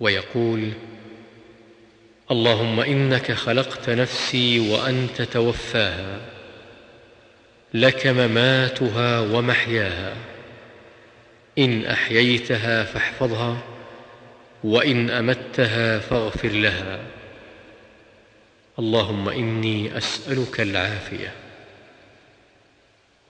ويقول اللهم إنك خلقت نفسي وأنت توفاها لك مماتها ومحياها إن أحييتها فاحفظها وإن أمتها فاغفر لها. اللهم إني أسألك العافية.